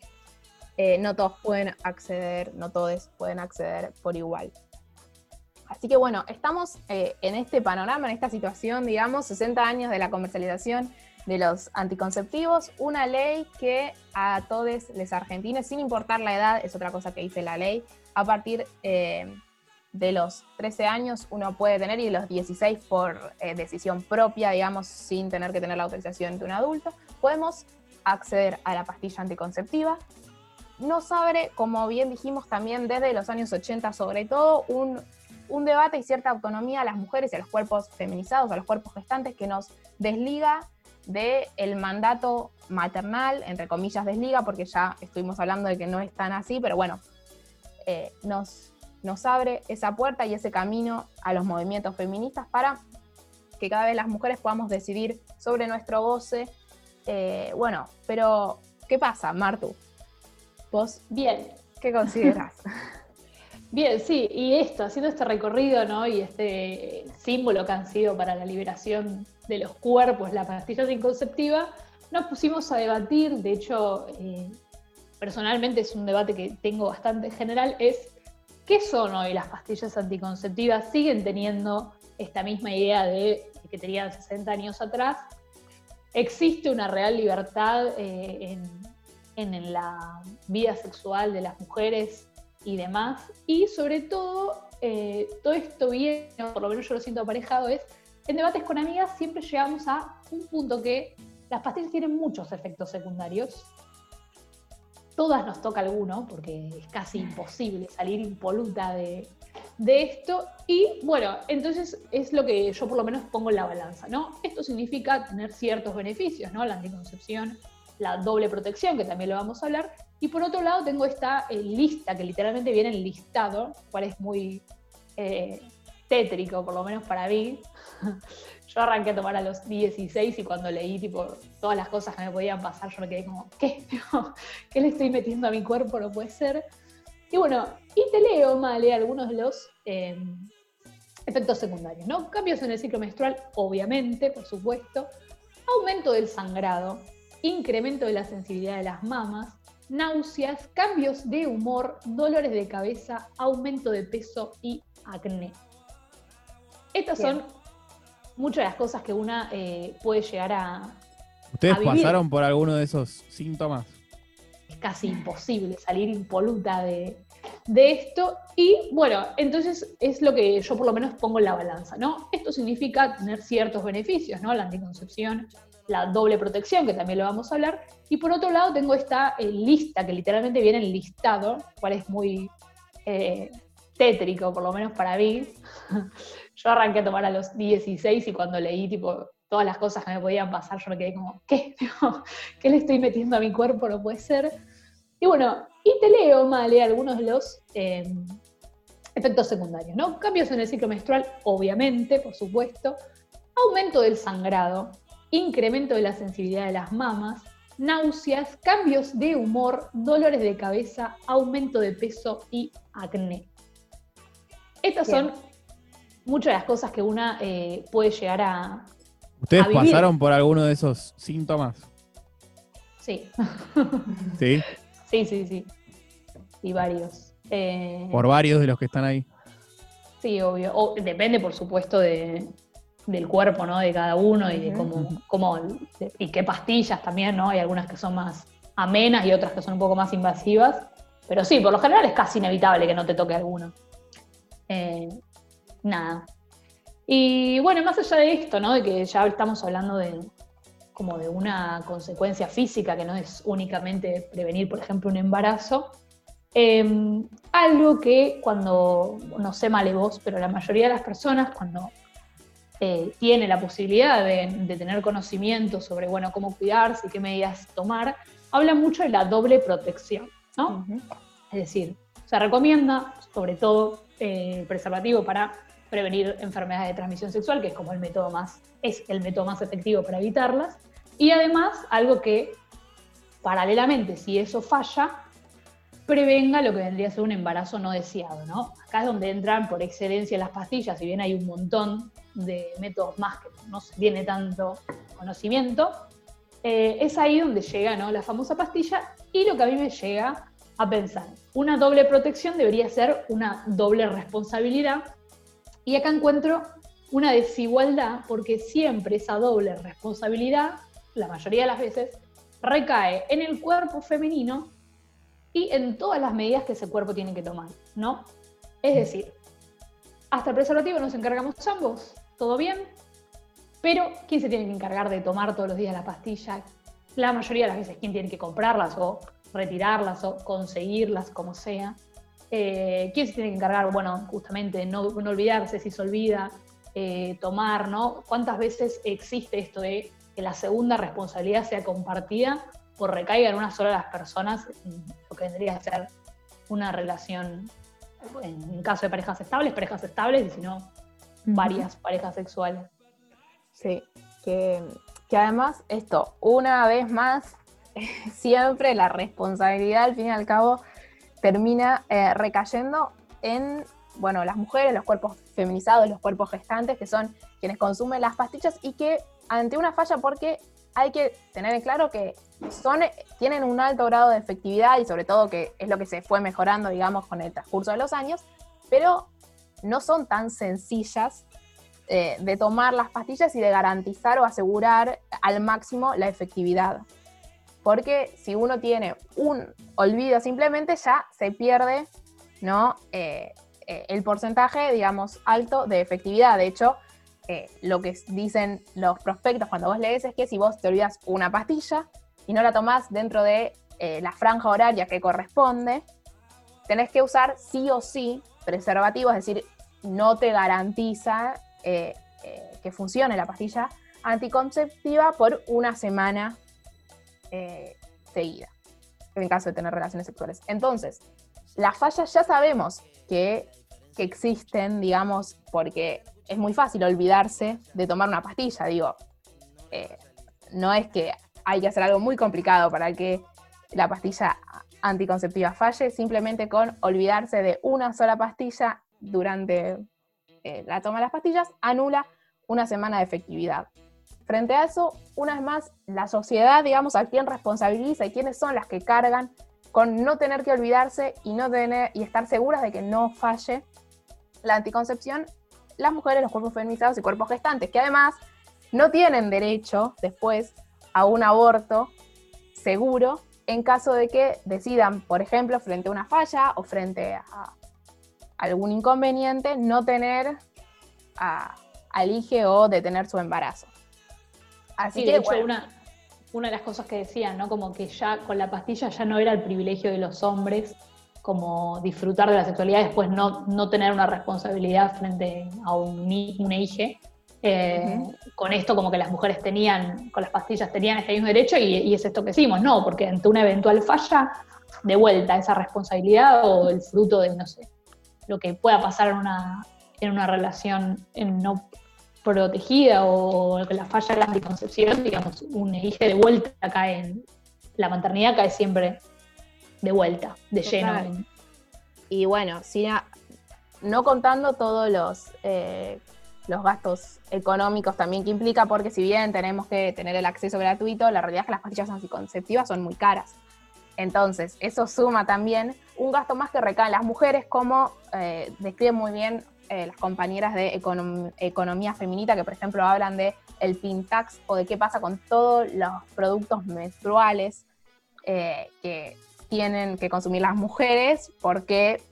no todos pueden acceder, no todos pueden acceder por igual. Así que bueno, estamos eh, en este panorama, en esta situación, digamos, 60 años de la comercialización de los anticonceptivos, una ley que a todos los argentinos, sin importar la edad, es otra cosa que dice la ley, a partir eh, de los 13 años uno puede tener y de los 16 por eh, decisión propia, digamos, sin tener que tener la autorización de un adulto, podemos acceder a la pastilla anticonceptiva. Nos abre, como bien dijimos también desde los años 80 sobre todo, un, un debate y cierta autonomía a las mujeres y a los cuerpos feminizados, a los cuerpos gestantes, que nos desliga del mandato maternal, entre comillas desliga, porque ya estuvimos hablando de que no es tan así, pero bueno, eh, nos, nos abre esa puerta y ese camino a los movimientos feministas para que cada vez las mujeres podamos decidir sobre nuestro goce. Eh, bueno, pero ¿qué pasa, Martu? ¿Vos? Bien. ¿Qué consideras? Bien, sí, y esto, haciendo este recorrido, ¿no? Y este símbolo que han sido para la liberación de los cuerpos, la pastilla anticonceptiva, nos pusimos a debatir, de hecho, eh, personalmente es un debate que tengo bastante general, es ¿qué son hoy las pastillas anticonceptivas? ¿Siguen teniendo esta misma idea de que tenían 60 años atrás? ¿Existe una real libertad eh, en, la vida sexual de las mujeres y demás? Y sobre todo, eh, todo esto viene, por lo menos yo lo siento aparejado, es en debates con amigas siempre llegamos a un punto que las pastillas tienen muchos efectos secundarios. Todas nos toca alguno, porque es casi imposible salir impoluta de, esto. Y bueno, entonces es lo que yo por lo menos pongo en la balanza, ¿no? Esto significa tener ciertos beneficios, ¿no? La anticoncepción, la doble protección, que también lo vamos a hablar. Y por otro lado tengo esta eh, lista, que literalmente viene en listado, cual es muy eh, tétrico, por lo menos para mí. Yo arranqué a tomar a los 16 y cuando leí tipo todas las cosas que me podían pasar, yo me quedé como, ¿qué? ¿Qué le estoy metiendo a mi cuerpo? No puede ser. Y bueno, y te leo, Male, algunos de los em, efectos secundarios, ¿no? Cambios en el ciclo menstrual, obviamente, por supuesto. Aumento del sangrado, incremento de la sensibilidad de las mamas, náuseas, cambios de humor, dolores de cabeza, aumento de peso y acné. Estas son muchas de las cosas que una eh, puede llegar a. ¿Ustedes pasaron por alguno de esos síntomas? Es casi imposible salir impoluta de, esto. Y bueno, entonces es lo que yo por lo menos pongo en la balanza, ¿no? Esto significa tener ciertos beneficios, ¿no? La anticoncepción, la doble protección, que también lo vamos a hablar. Y por otro lado tengo esta eh, lista, que literalmente viene en listado, cual es muy eh, tétrico, por lo menos para mí. Yo arranqué a tomar a los 16 y cuando leí tipo todas las cosas que me podían pasar, yo me quedé como, ¿qué? ¿Qué le estoy metiendo a mi cuerpo? No puede ser. Y bueno, y te leo, Male, algunos de los em, efectos secundarios, ¿no? Cambios en el ciclo menstrual, obviamente, por supuesto. Aumento del sangrado, incremento de la sensibilidad de las mamas, náuseas, cambios de humor, dolores de cabeza, aumento de peso y acné. Estas son muchas de las cosas que una eh, puede llegar a. ¿Ustedes pasaron por alguno de esos síntomas? Sí. ¿Sí? Sí, sí, sí. Y varios. Eh, por varios de los que están ahí. Sí, obvio. depende, por supuesto, de, del cuerpo, ¿no? De cada uno y de cómo, cómo, y qué pastillas también, ¿no? Hay algunas que son más amenas y otras que son un poco más invasivas. Pero sí, por lo general es casi inevitable que no te toque alguno. Eh, nada. Y bueno, más allá de esto, ¿no? De que ya estamos hablando de como de una consecuencia física que no es únicamente prevenir, por ejemplo, un embarazo. Em, algo que cuando, no sé mal vos, pero la mayoría de las personas cuando eh, tiene la posibilidad de, tener conocimiento sobre, bueno, cómo cuidarse y qué medidas tomar, habla mucho de la doble protección, ¿no? Es decir, se recomienda, sobre todo, eh, el preservativo para prevenir enfermedades de transmisión sexual, que es como el método más, es el método más efectivo para evitarlas. Y además, algo que paralelamente, si eso falla, prevenga lo que vendría a ser un embarazo no deseado, ¿no? Acá es donde entran por excelencia las pastillas, si bien hay un montón de métodos más que no se tiene tanto conocimiento, eh, es ahí donde llega ¿no? la famosa pastilla y lo que a mí me llega a pensar, una doble protección debería ser una doble responsabilidad y acá encuentro una desigualdad porque siempre esa doble responsabilidad, la mayoría de las veces, recae en el cuerpo femenino y en todas las medidas que ese cuerpo tiene que tomar, ¿no? Es decir, hasta el preservativo nos encargamos ambos, todo bien, pero ¿quién se tiene que encargar de tomar todos los días la pastilla? La mayoría de las veces, ¿quién tiene que comprarlas o retirarlas o conseguirlas, como sea? Eh, ¿Quién se tiene que encargar? Bueno, justamente no, no olvidarse si se olvida, eh, tomar, ¿no? ¿Cuántas veces existe esto de que la segunda responsabilidad sea compartida o recaiga en una sola de las personas, lo que vendría a ser una relación, en caso de parejas estables, parejas estables, y si no, varias parejas sexuales. Sí, que, además esto, una vez más, siempre la responsabilidad al fin y al cabo termina eh, recayendo en, bueno, las mujeres, los cuerpos feminizados, los cuerpos gestantes, que son quienes consumen las pastillas y que ante una falla porque hay que tener en claro que son, tienen un alto grado de efectividad y sobre todo que es lo que se fue mejorando, digamos, con el transcurso de los años, pero no son tan sencillas eh, de tomar las pastillas y de garantizar o asegurar al máximo la efectividad. Porque si uno tiene un olvido simplemente ya se pierde ¿no? Eh, eh, el porcentaje, digamos, alto de efectividad. De hecho, lo que dicen los prospectos cuando vos lees es que si vos te olvidas una pastilla y no la tomás dentro de la franja horaria que corresponde, tenés que usar sí o sí preservativo, es decir, no te garantiza eh, eh, que funcione la pastilla anticonceptiva por una semana eh, seguida, en caso de tener relaciones sexuales. Entonces, las fallas ya sabemos que, que existen, digamos, porque es muy fácil olvidarse de tomar una pastilla, digo, no es que hay que hacer algo muy complicado para que la pastilla anticonceptiva falle, simplemente con olvidarse de una sola pastilla durante eh, la toma de las pastillas, anula una semana de efectividad. Frente a eso, una vez más, la sociedad, digamos, a quién responsabiliza y quiénes son las que cargan con no tener que olvidarse y, no tener, y estar seguras de que no falle la anticoncepción, las mujeres, los cuerpos feminizados y cuerpos gestantes, que además no tienen derecho después a un aborto seguro en caso de que decidan, por ejemplo, frente a una falla o frente a algún inconveniente, no tener a, al o detener su embarazo. Así que, de hecho, una, una de las cosas que decían, ¿no? Como que ya con la pastilla ya no era el privilegio de los hombres, como disfrutar de la sexualidad, después no, no tener una responsabilidad frente a un, un hija. Eh, con esto como que las mujeres tenían, con las pastillas tenían este mismo derecho y, y, es esto que decimos, no, porque ante una eventual falla, de vuelta esa responsabilidad o el fruto de, no sé, lo que pueda pasar en una, en una relación no protegida o que la falla de la anticoncepción, digamos, un hijo de vuelta cae en la maternidad cae siempre de vuelta, de lleno. Y bueno, si no contando todos los, eh, los gastos económicos también que implica, porque si bien tenemos que tener el acceso gratuito, la realidad es que las pastillas anticonceptivas son muy caras. Entonces, eso suma también un gasto más que recae en las mujeres, como eh, describen muy bien eh, las compañeras de economía feminita, que por ejemplo hablan de el Pintax o de qué pasa con todos los productos menstruales eh, que tienen que consumir las mujeres, porque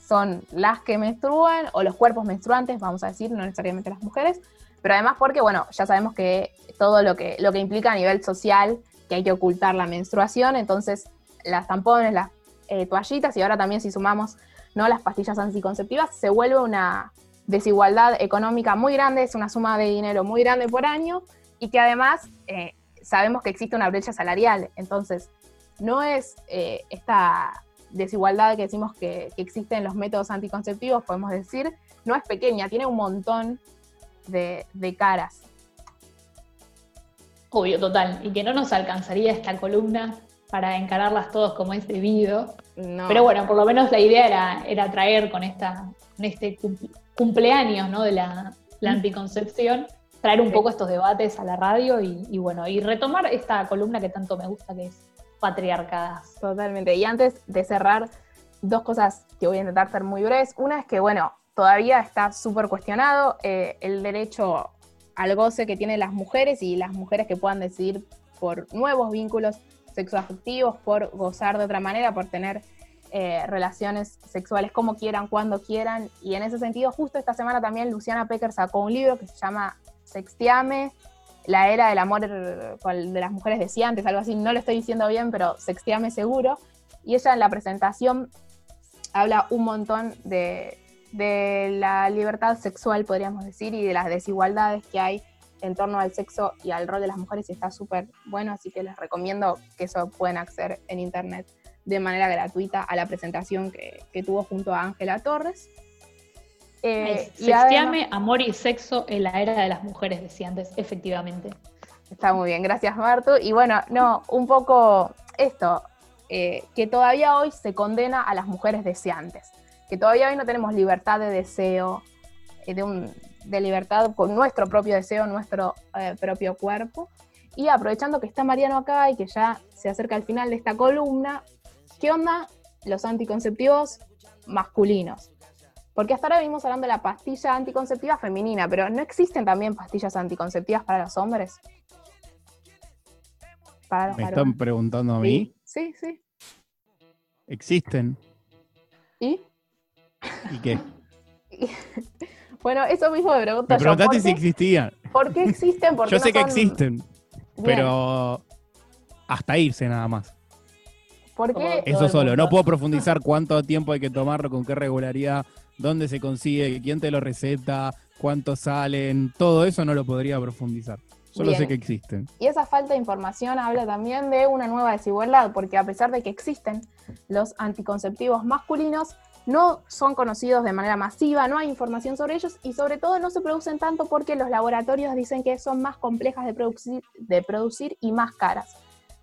son las que menstruan o los cuerpos menstruantes, vamos a decir, no necesariamente las mujeres, pero además porque, bueno, ya sabemos que todo lo que, lo que implica a nivel social que hay que ocultar la menstruación, entonces las tampones, las eh, toallitas y ahora también si sumamos ¿no? las pastillas anticonceptivas, se vuelve una desigualdad económica muy grande, es una suma de dinero muy grande por año y que además eh, sabemos que existe una brecha salarial, entonces no es eh, esta desigualdad que decimos que, que, existe en los métodos anticonceptivos, podemos decir, no es pequeña, tiene un montón de, de caras. Obvio, total. Y que no nos alcanzaría esta columna para encararlas todos como es debido. Pero bueno, por lo menos la idea era, era traer con, esta, este cumpleaños ¿no? de la, mm. anticoncepción, traer un poco estos debates a la radio y, bueno, y retomar esta columna que tanto me gusta, que es patriarcadas. Totalmente. Y antes de cerrar, dos cosas que voy a intentar ser muy breves. Una es que, bueno, todavía está súper cuestionado eh, el derecho al goce que tienen las mujeres y las mujeres que puedan decidir por nuevos vínculos sexoafectivos, por gozar de otra manera, por tener eh, relaciones sexuales como quieran, cuando quieran. Y en ese sentido, justo esta semana también Luciana Pecker sacó un libro que se llama Sextiame, la era del amor de las mujeres deseantes, algo así, no lo estoy diciendo bien, pero Sextiame seguro. Y ella en la presentación habla un montón de, de la libertad sexual, podríamos decir, y de las desigualdades que hay en torno al sexo y al rol de las mujeres y está súper bueno, así que les recomiendo que eso pueden acceder en internet de manera gratuita a la presentación que, tuvo junto a Ángela Torres. Eh, amor y sexo en la era de las mujeres, decía antes, efectivamente. Está muy bien, gracias Martu. Y bueno, no, un poco esto, eh, que todavía hoy se condena a las mujeres deseantes, que todavía hoy no tenemos libertad de deseo, eh, de, un, de libertad con nuestro propio deseo, nuestro eh, propio cuerpo. Y aprovechando que está Mariano acá y que ya se acerca al final de esta columna, ¿qué onda los anticonceptivos masculinos? Porque hasta ahora venimos hablando de la pastilla anticonceptiva femenina, pero ¿no existen también pastillas anticonceptivas para los hombres? ¿Me están preguntando a mí? Sí, sí. ¿Existen? ¿Y? ¿Y qué? Bueno, eso mismo me pregunto me preguntaste si existían. ¿Por qué existen? yo sé que existen, pero hasta irse nada más. ¿Por qué? Eso solo, no puedo profundizar cuánto tiempo hay que tomarlo, con qué regularidad, dónde se consigue, quién te lo receta, cuántos salen, todo eso no lo podría profundizar. Solo sé que existen. Y esa falta de información habla también de una nueva desigualdad, porque a pesar de que existen los anticonceptivos masculinos, no son conocidos de manera masiva, no hay información sobre ellos y sobre todo no se producen tanto porque los laboratorios dicen que son más complejas de producir, de producir y más caras.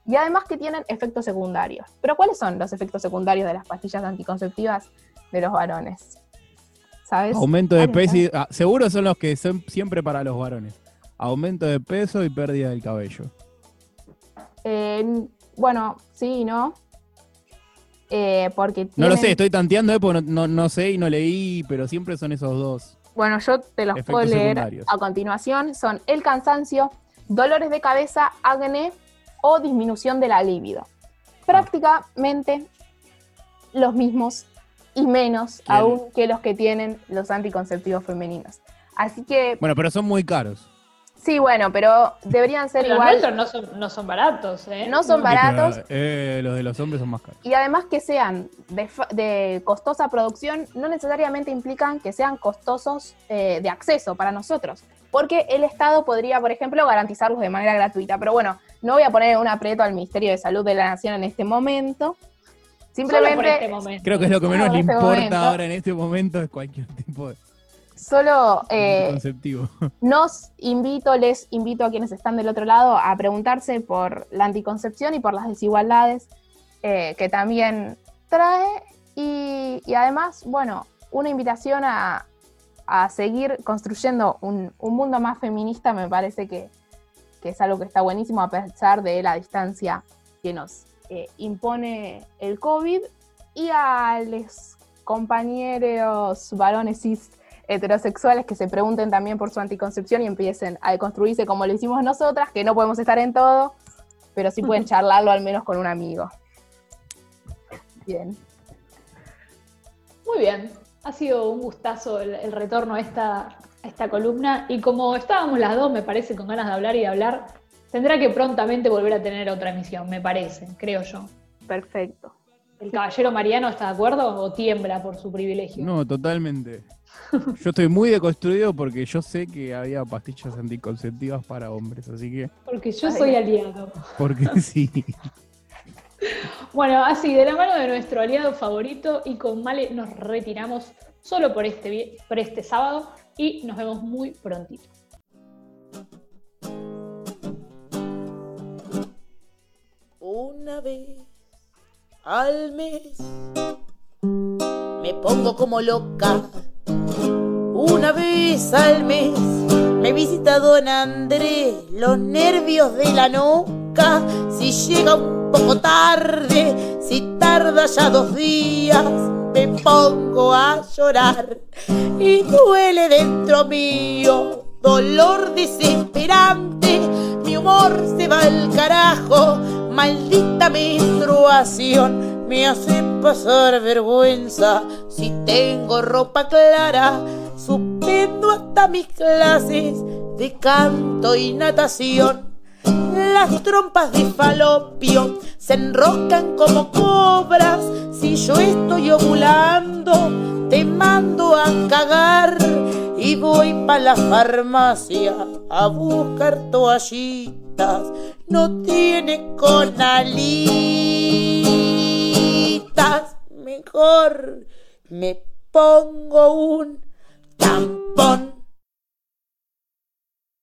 Y además que tienen efectos secundarios. Pero ¿cuáles son los efectos secundarios de las pastillas anticonceptivas de los varones? ¿Sabes? Aumento de peso, ah, seguro son los que son siempre para los varones. Aumento de peso y pérdida del cabello. Eh, bueno, sí y no. Eh, porque No lo sé, estoy tanteando, eh, porque no, sé y no leí, pero siempre son esos dos. Bueno, yo te los puedo leer a continuación. Son el cansancio, dolores de cabeza, acné o disminución de la libido. Prácticamente los mismos y menos aún que los que tienen los anticonceptivos femeninos. Así que... Bueno, pero son muy caros. Sí, bueno, pero deberían ser igual. Los no son, no son baratos, ¿eh? No son baratos. Eh, los de los hombres son más caros. Y además que sean de, costosa producción, no necesariamente implican que sean costosos eh, de acceso para nosotros. Porque el Estado podría, por ejemplo, garantizarlos de manera gratuita. Pero bueno, no voy a poner un aprieto al Ministerio de Salud de la Nación en este momento. Simplemente. Este Creo que es lo que menos le este importa ahora en este momento es cualquier tipo de Solo eh, nos invito, les invito a quienes están del otro lado a preguntarse por la anticoncepción y por las desigualdades eh, que también trae. Y, además, bueno, una invitación a, seguir construyendo un, mundo más feminista me parece que, es algo que está buenísimo a pesar de la distancia que nos eh, impone el COVID. Y a los compañeros varones cis heterosexuales que se pregunten también por su anticoncepción y empiecen a deconstruirse como lo hicimos nosotras, que no podemos estar en todo, pero sí pueden charlarlo al menos con un amigo. Bien. Muy bien. Ha sido un gustazo el, retorno a esta, a esta columna y como estábamos las dos, me parece, con ganas de hablar y de hablar, tendrá que prontamente volver a tener otra emisión, me parece, creo yo. Perfecto. ¿El caballero Mariano está de acuerdo o tiembla por su privilegio? No, totalmente. Yo estoy muy deconstruido porque yo sé que había pastillas anticonceptivas para hombres, así que. Porque yo soy aliado. Porque sí. Bueno, así, de la mano de nuestro aliado favorito y con Male nos retiramos solo por este, por este sábado y nos vemos muy prontito. Una vez al mes me pongo como loca una vez al mes me visita don Andrés los nervios de la nuca. Si llega un poco tarde, si tarda ya dos días, me pongo a llorar y duele dentro mío dolor desesperante. Mi humor se va al carajo, maldita menstruación me hace pasar vergüenza. Si tengo ropa clara, suspendo hasta mis clases de canto y natación. Las trompas de falopio se enroscan como cobras. Si yo estoy ovulando, te mando a cagar y voy pa' la farmacia a buscar toallitas. No tiene conalitas. Mejor me pongo un tampón.